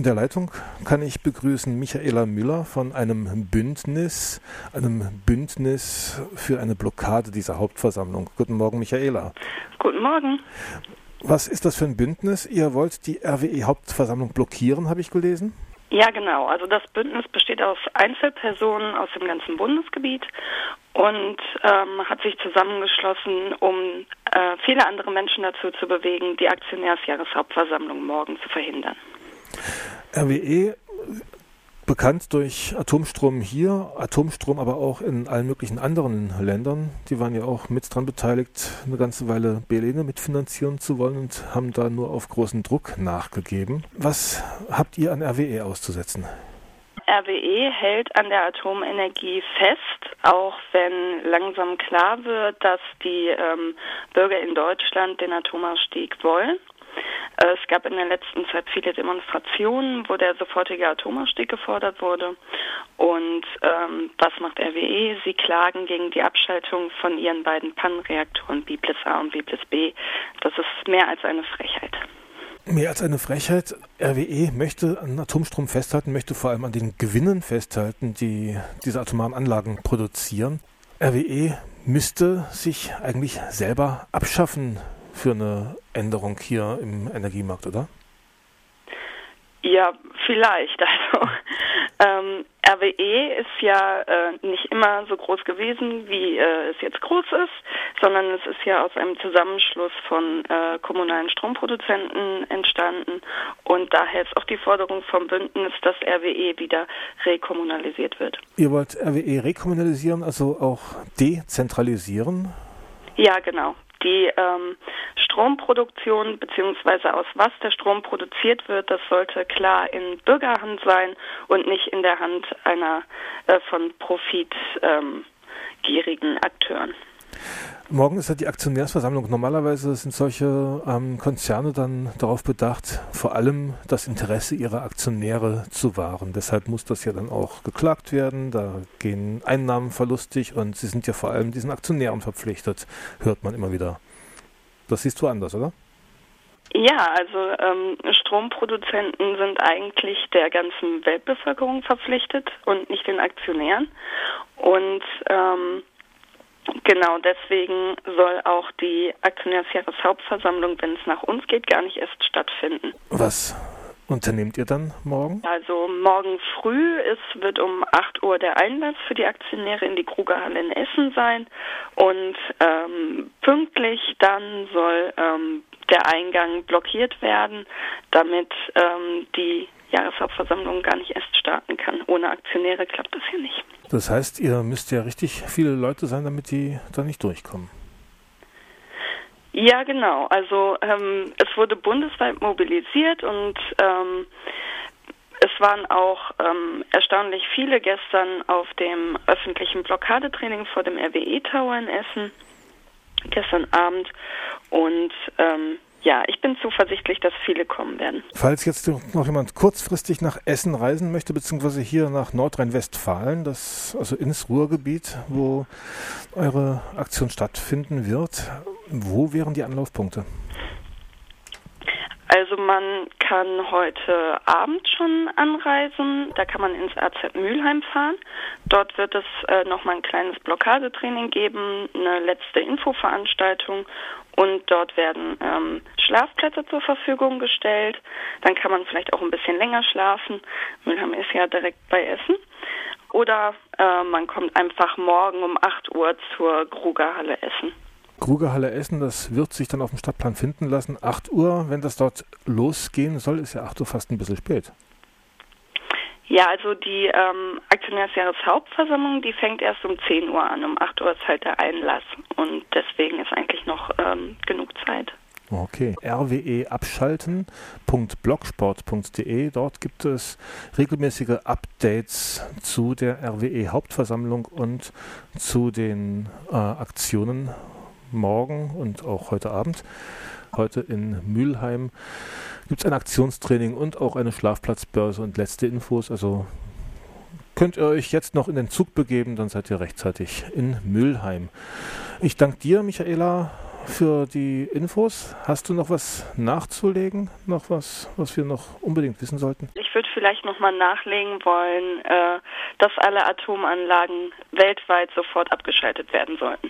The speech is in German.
In der Leitung kann ich begrüßen Michaela Müller von einem Bündnis, einem Bündnis für eine Blockade dieser Hauptversammlung. Guten Morgen, Michaela. Guten Morgen. Was ist das für ein Bündnis? Ihr wollt die RWE-Hauptversammlung blockieren, habe ich gelesen? Ja, genau. Also das Bündnis besteht aus Einzelpersonen aus dem ganzen Bundesgebiet und ähm, hat sich zusammengeschlossen, um äh, viele andere Menschen dazu zu bewegen, die Aktionärsjahreshauptversammlung morgen zu verhindern. RWE bekannt durch Atomstrom hier, Atomstrom aber auch in allen möglichen anderen Ländern. Die waren ja auch mit dran beteiligt, eine ganze Weile Belene mitfinanzieren zu wollen und haben da nur auf großen Druck nachgegeben. Was habt ihr an RWE auszusetzen? RWE hält an der Atomenergie fest, auch wenn langsam klar wird, dass die ähm, Bürger in Deutschland den Atomausstieg wollen. Äh, es gab in der letzten Zeit viele Demonstrationen, wo der sofortige Atomausstieg gefordert wurde. Und ähm, was macht RWE? Sie klagen gegen die Abschaltung von ihren beiden Pannenreaktoren Biblis A und Biblis B. Das ist mehr als eine Frechheit. Mehr als eine Frechheit. RWE möchte an Atomstrom festhalten, möchte vor allem an den Gewinnen festhalten, die diese atomaren Anlagen produzieren. RWE müsste sich eigentlich selber abschaffen für eine Änderung hier im Energiemarkt, oder? Ja, vielleicht. Also ähm, RWE ist ja äh, nicht immer so groß gewesen, wie äh, es jetzt groß ist, sondern es ist ja aus einem Zusammenschluss von äh, kommunalen Stromproduzenten entstanden und daher ist auch die Forderung vom Bündnis, dass RWE wieder rekommunalisiert wird. Ihr wollt RWE rekommunalisieren, also auch dezentralisieren? Ja, genau die ähm, Stromproduktion beziehungsweise aus was der Strom produziert wird, das sollte klar in Bürgerhand sein und nicht in der Hand einer äh, von profitgierigen ähm, Akteuren. Morgen ist ja die Aktionärsversammlung. Normalerweise sind solche ähm, Konzerne dann darauf bedacht, vor allem das Interesse ihrer Aktionäre zu wahren. Deshalb muss das ja dann auch geklagt werden. Da gehen Einnahmen verlustig und sie sind ja vor allem diesen Aktionären verpflichtet, hört man immer wieder. Das siehst du anders, oder? Ja, also ähm, Stromproduzenten sind eigentlich der ganzen Weltbevölkerung verpflichtet und nicht den Aktionären. Und ähm, Genau, deswegen soll auch die Aktionärsjahreshauptversammlung, wenn es nach uns geht, gar nicht erst stattfinden. Was unternehmt ihr dann morgen? Also morgen früh es wird um 8 Uhr der Einlass für die Aktionäre in die Krugerhalle in Essen sein und ähm, pünktlich dann soll ähm, der Eingang blockiert werden, damit ähm, die Jahreshauptversammlung gar nicht erst starten kann. Ohne Aktionäre klappt das hier nicht. Das heißt, ihr müsst ja richtig viele Leute sein, damit die da nicht durchkommen. Ja, genau. Also ähm, es wurde bundesweit mobilisiert und ähm, es waren auch ähm, erstaunlich viele gestern auf dem öffentlichen Blockadetraining vor dem RWE Tower in Essen gestern Abend und ähm, ja, ich bin zuversichtlich, dass viele kommen werden. Falls jetzt noch jemand kurzfristig nach Essen reisen möchte, beziehungsweise hier nach Nordrhein-Westfalen, das also ins Ruhrgebiet, wo eure Aktion stattfinden wird, wo wären die Anlaufpunkte? Also man kann heute Abend schon anreisen. Da kann man ins AZ Mülheim fahren. Dort wird es äh, nochmal ein kleines Blockadetraining geben, eine letzte Infoveranstaltung und dort werden ähm, Schlafplätze zur Verfügung gestellt. Dann kann man vielleicht auch ein bisschen länger schlafen. Mülheim ist ja direkt bei Essen. Oder äh, man kommt einfach morgen um 8 Uhr zur Grugerhalle Essen. Krugerhalle Essen, das wird sich dann auf dem Stadtplan finden lassen. 8 Uhr, wenn das dort losgehen soll, ist ja 8 Uhr fast ein bisschen spät. Ja, also die ähm, Aktionärsjahreshauptversammlung, die fängt erst um 10 Uhr an. Um 8 Uhr ist halt der Einlass und deswegen ist eigentlich noch ähm, genug Zeit. Okay. rweabschalten.blogsport.de. Dort gibt es regelmäßige Updates zu der RWE Hauptversammlung und zu den äh, Aktionen morgen und auch heute Abend. Heute in Mülheim gibt es ein Aktionstraining und auch eine Schlafplatzbörse und letzte Infos. Also könnt ihr euch jetzt noch in den Zug begeben, dann seid ihr rechtzeitig in Mülheim. Ich danke dir, Michaela, für die Infos. Hast du noch was nachzulegen? Noch was, was wir noch unbedingt wissen sollten? Ich würde vielleicht nochmal nachlegen wollen, äh, dass alle Atomanlagen weltweit sofort abgeschaltet werden sollten.